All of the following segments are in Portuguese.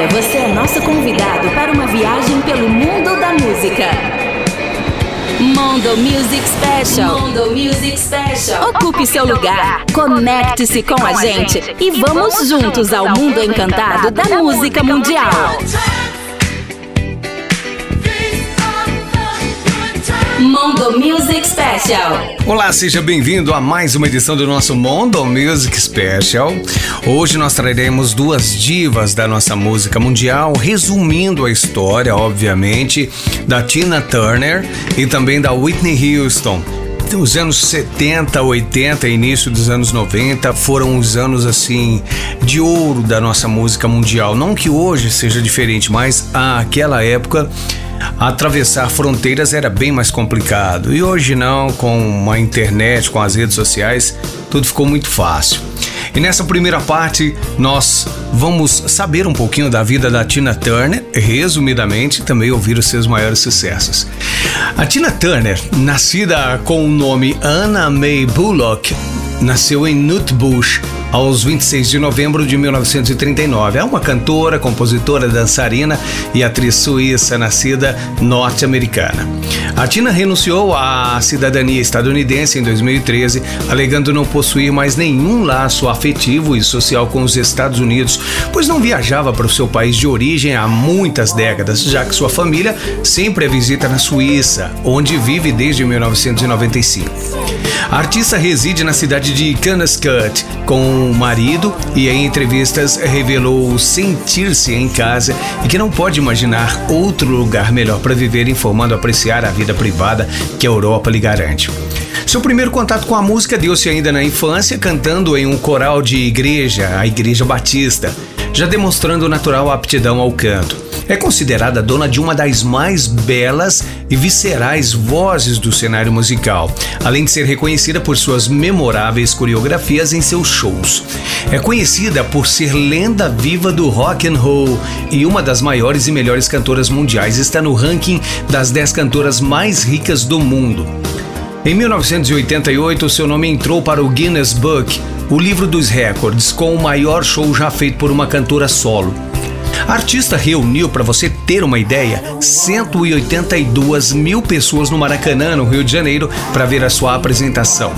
Agora você é nosso convidado para uma viagem pelo mundo da música. Mondo Music Special. Mondo Music Special. Ocupe seu lugar, conecte-se com a gente e vamos juntos ao mundo encantado da música mundial. Mondo Music Special. Olá, seja bem-vindo a mais uma edição do nosso Mondo Music Special. Hoje nós traremos duas divas da nossa música mundial, resumindo a história, obviamente, da Tina Turner e também da Whitney Houston. Os anos 70, 80, início dos anos 90 foram os anos assim de ouro da nossa música mundial. Não que hoje seja diferente, mas aquela época atravessar fronteiras era bem mais complicado. E hoje não, com a internet, com as redes sociais, tudo ficou muito fácil. E nessa primeira parte, nós vamos saber um pouquinho da vida da Tina Turner, resumidamente, também ouvir os seus maiores sucessos. A Tina Turner, nascida com o nome Anna May Bullock, nasceu em Nutbush, aos 26 de novembro de 1939. É uma cantora, compositora, dançarina e atriz suíça nascida norte-americana. A Tina renunciou à cidadania estadunidense em 2013, alegando não possuir mais nenhum laço afetivo e social com os Estados Unidos, pois não viajava para o seu país de origem há muitas décadas, já que sua família sempre a visita na Suíça, onde vive desde 1995. A artista reside na cidade de Connecticut com o marido e em entrevistas revelou sentir-se em casa e que não pode imaginar outro lugar melhor para viver, informando apreciar a vida privada que a Europa lhe garante. Seu primeiro contato com a música deu-se ainda na infância, cantando em um coral de igreja, a Igreja Batista, já demonstrando natural aptidão ao canto. É considerada dona de uma das mais belas e viscerais vozes do cenário musical, além de ser reconhecida por suas memoráveis coreografias em seus shows. É conhecida por ser lenda viva do rock and roll e uma das maiores e melhores cantoras mundiais. Está no ranking das 10 cantoras mais ricas do mundo. Em 1988, seu nome entrou para o Guinness Book, o livro dos recordes, com o maior show já feito por uma cantora solo. A artista reuniu, para você ter uma ideia, 182 mil pessoas no Maracanã, no Rio de Janeiro, para ver a sua apresentação.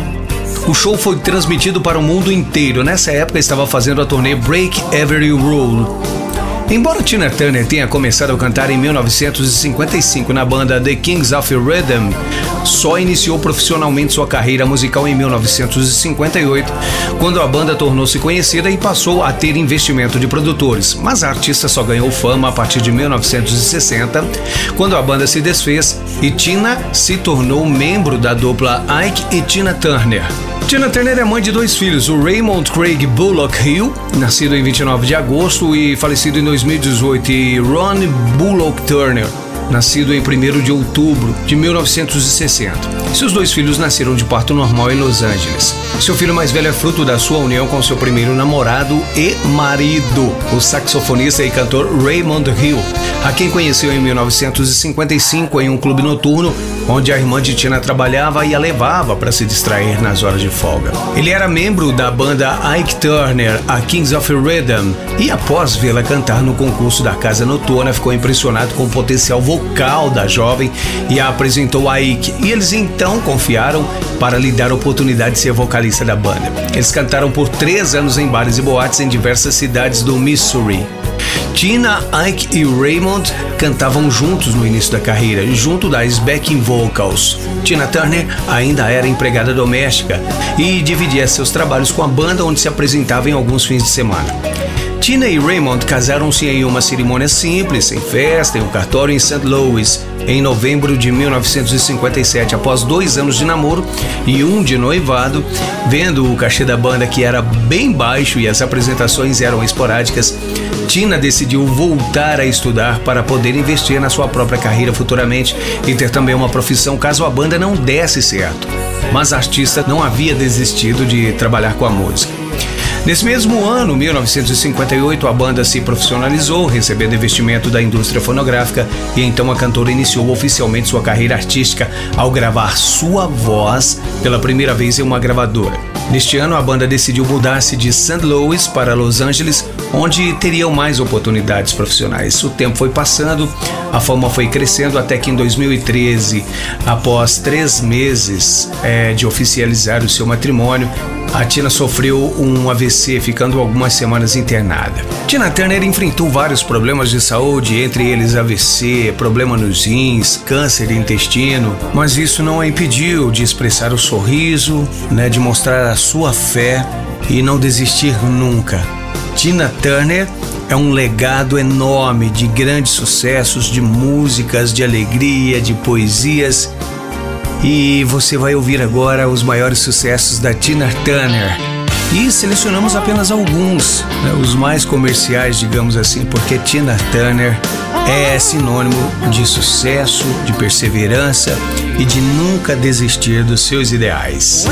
O show foi transmitido para o mundo inteiro. Nessa época estava fazendo a turnê Break Every Rule. Embora Tina Turner tenha começado a cantar em 1955 na banda The Kings of Rhythm, só iniciou profissionalmente sua carreira musical em 1958, quando a banda tornou-se conhecida e passou a ter investimento de produtores. Mas a artista só ganhou fama a partir de 1960, quando a banda se desfez e Tina se tornou membro da dupla Ike e Tina Turner. Tina Turner é mãe de dois filhos, o Raymond Craig Bullock Hill, nascido em 29 de agosto e falecido em 2018, e Ron Bullock Turner, nascido em 1 de outubro de 1960. Seus dois filhos nasceram de parto normal em Los Angeles. Seu filho mais velho é fruto da sua união com seu primeiro namorado e marido, o saxofonista e cantor Raymond Hill, a quem conheceu em 1955 em um clube noturno onde a irmã de Tina trabalhava e a levava para se distrair nas horas de folga. Ele era membro da banda Ike Turner, a Kings of Rhythm, e após vê-la cantar no concurso da Casa Noturna, ficou impressionado com o potencial vocal da jovem e a apresentou a Ike. E eles então confiaram para lhe dar a oportunidade de ser vocalista da banda. Eles cantaram por três anos em bares e boates em diversas cidades do Missouri. Tina, Ike e Raymond cantavam juntos no início da carreira, junto das backing vocals. Tina Turner ainda era empregada doméstica e dividia seus trabalhos com a banda onde se apresentava em alguns fins de semana. Tina e Raymond casaram-se em uma cerimônia simples, sem festa, em um cartório em St. Louis, em novembro de 1957, após dois anos de namoro e um de noivado. Vendo o cachê da banda que era bem baixo e as apresentações eram esporádicas, Tina decidiu voltar a estudar para poder investir na sua própria carreira futuramente e ter também uma profissão caso a banda não desse certo. Mas a artista não havia desistido de trabalhar com a música. Nesse mesmo ano, 1958, a banda se profissionalizou, recebendo investimento da indústria fonográfica e então a cantora iniciou oficialmente sua carreira artística ao gravar sua voz pela primeira vez em uma gravadora. Neste ano, a banda decidiu mudar-se de St. Louis para Los Angeles, onde teriam mais oportunidades profissionais. O tempo foi passando, a fama foi crescendo até que em 2013, após três meses é, de oficializar o seu matrimônio, a Tina sofreu um AVC, ficando algumas semanas internada. Tina Turner enfrentou vários problemas de saúde, entre eles AVC, problema nos rins, câncer de intestino, mas isso não a impediu de expressar o sorriso, né, de mostrar a sua fé e não desistir nunca. Tina Turner é um legado enorme de grandes sucessos, de músicas, de alegria, de poesias e você vai ouvir agora os maiores sucessos da Tina Turner. E selecionamos apenas alguns, né, os mais comerciais, digamos assim, porque Tina Turner é sinônimo de sucesso, de perseverança e de nunca desistir dos seus ideais.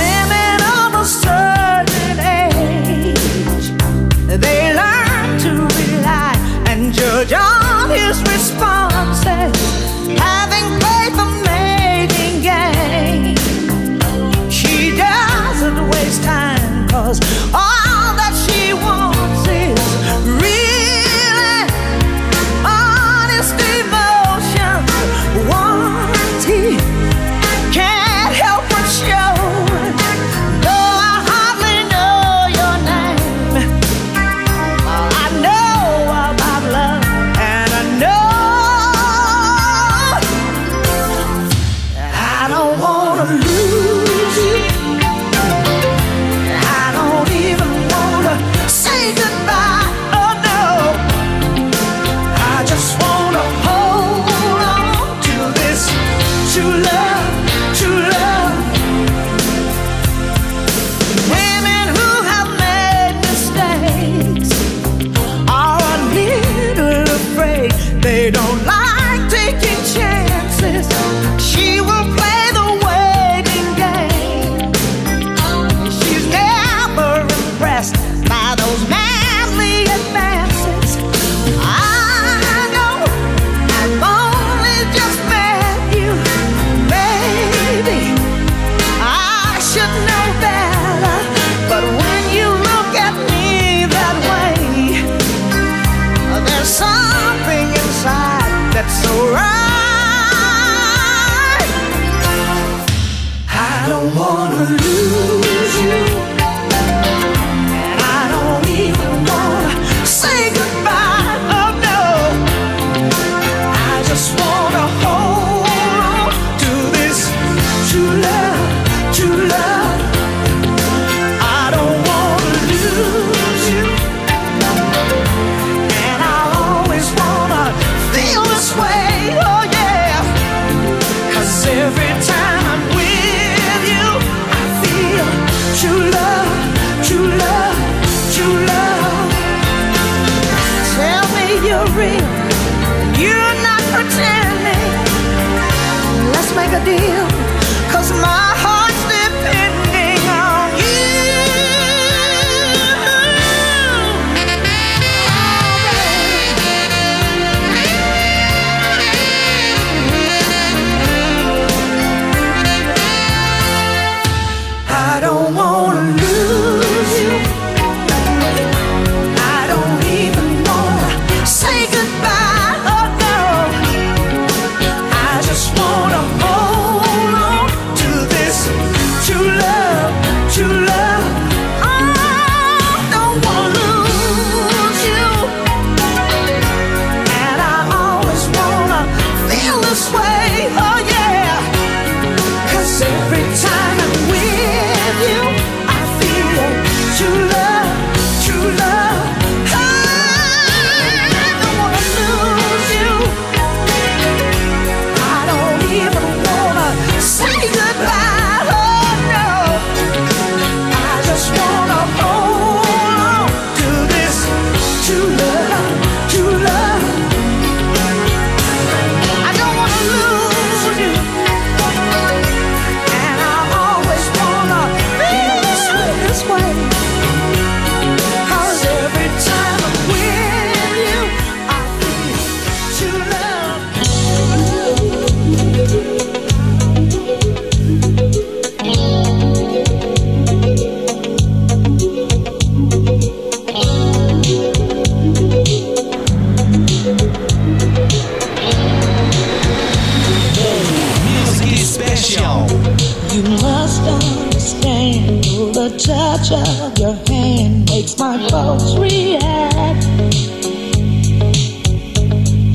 touch of your hand makes my pulse react.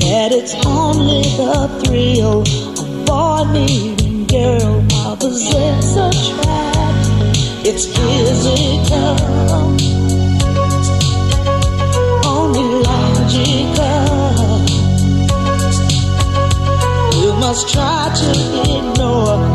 That it's only the thrill of boy meeting girl while possess a track. It's physical, only logical. You must try to ignore.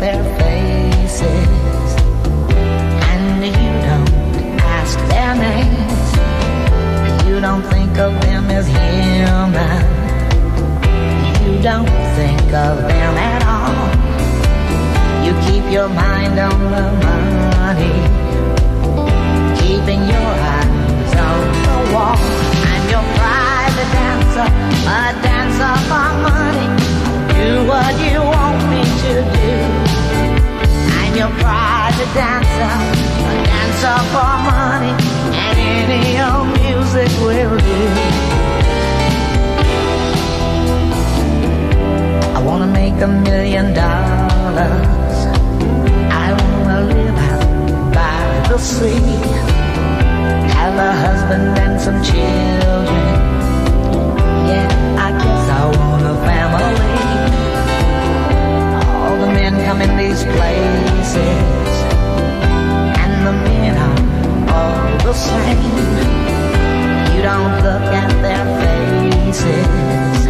their faces, and you don't ask their names. You don't think of them as human. You don't think of them at all. You keep your mind on the money, keeping your eyes on the wall. I'm your private dancer, a dancer for money. Do what you want me to do your pride to dancer, a dancer for money, and any old music will do. I wanna make a million dollars. I wanna live out by the sea, have a husband and some children. places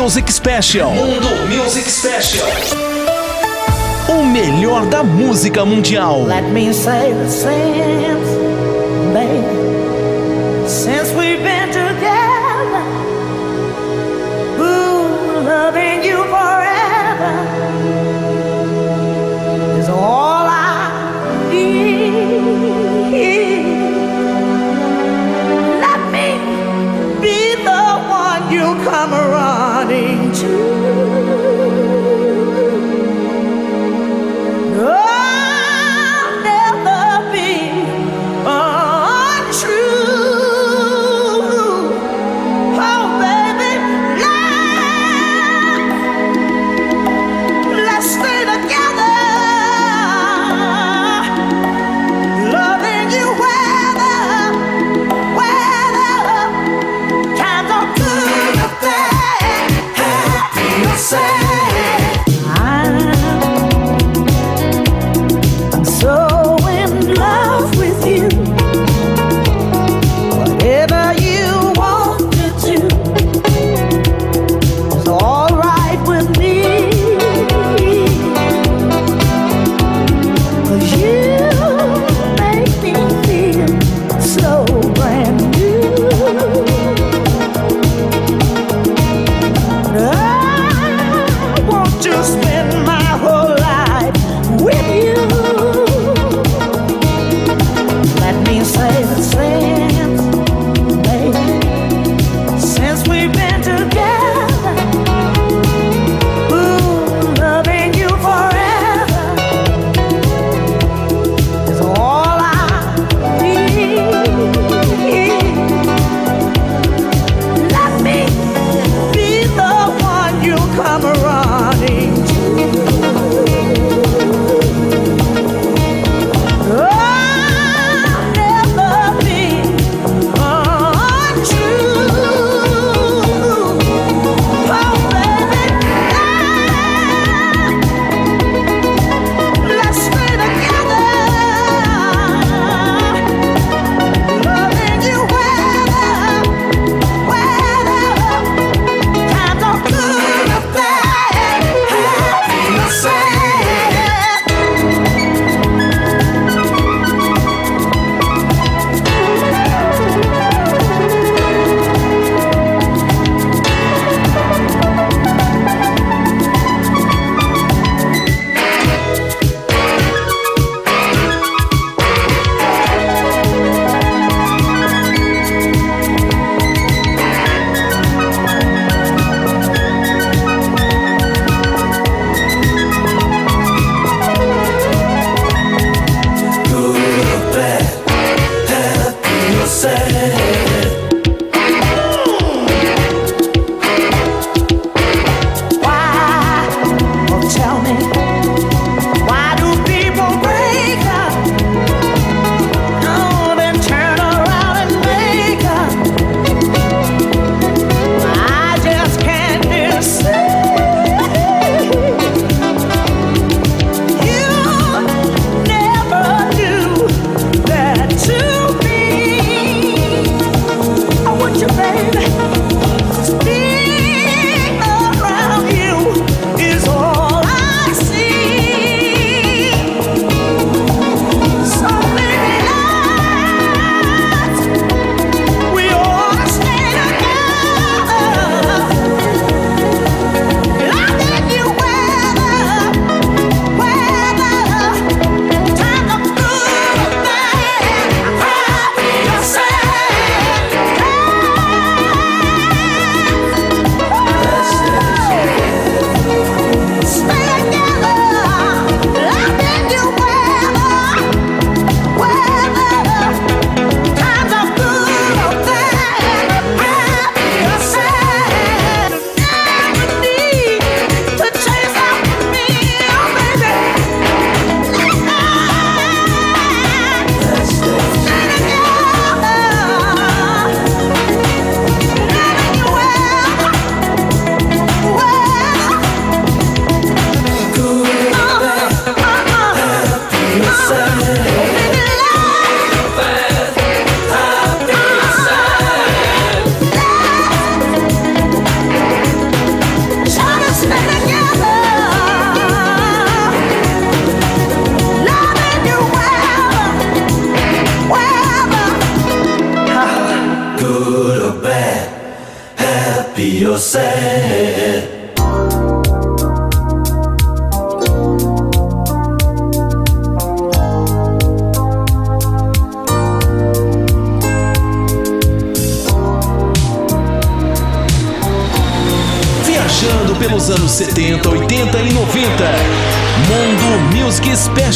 Music Special. Mundo Music Special. O melhor da música mundial. Let me say the same, baby. Since we've been together, ooh, loving you forever is all I need. Let me be the one you come around. running to.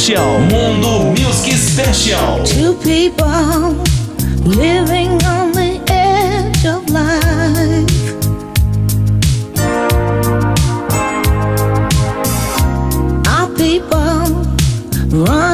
Special. Mundo Music Special. Two people living on the edge of life. Our people run.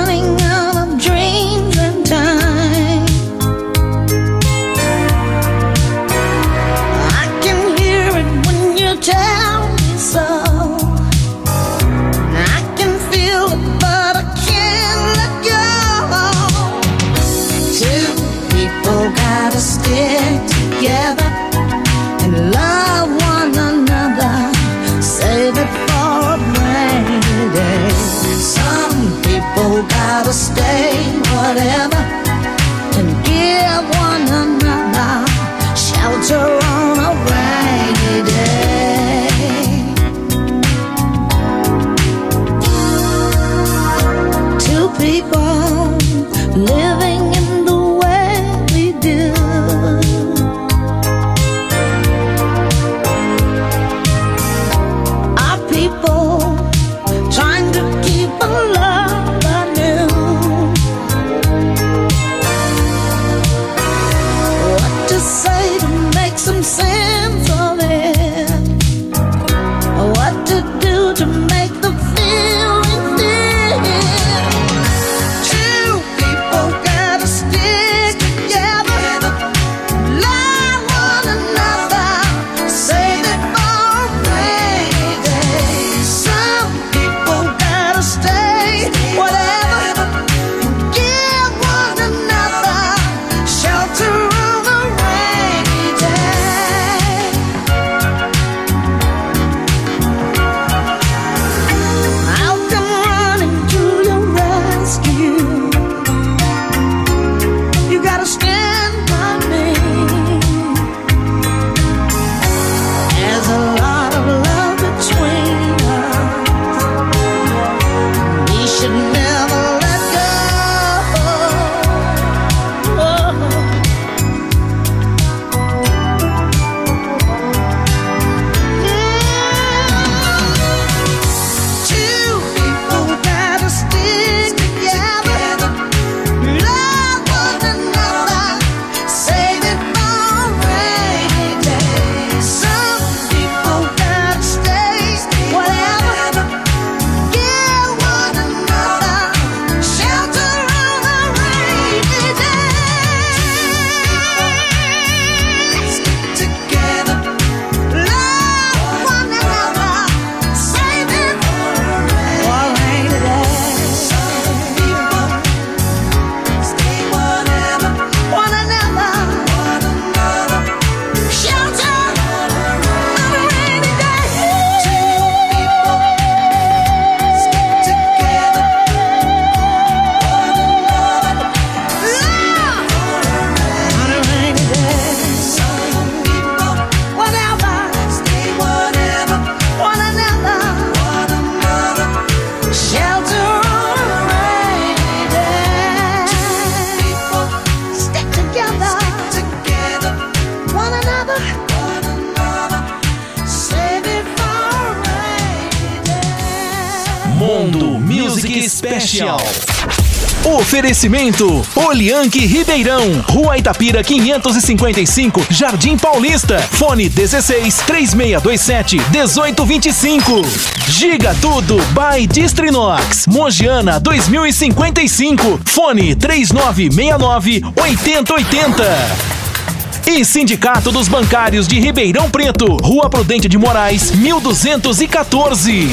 to stay, whatever. Comercial. Oferecimento Olianque Ribeirão, Rua Itapira 555, Jardim Paulista. Fone 16 3627 1825. Giga Tudo by Distrinox, Mogiana 2055. Fone 3969 8080. E Sindicato dos Bancários de Ribeirão Preto, Rua Prudente de Moraes, 1214.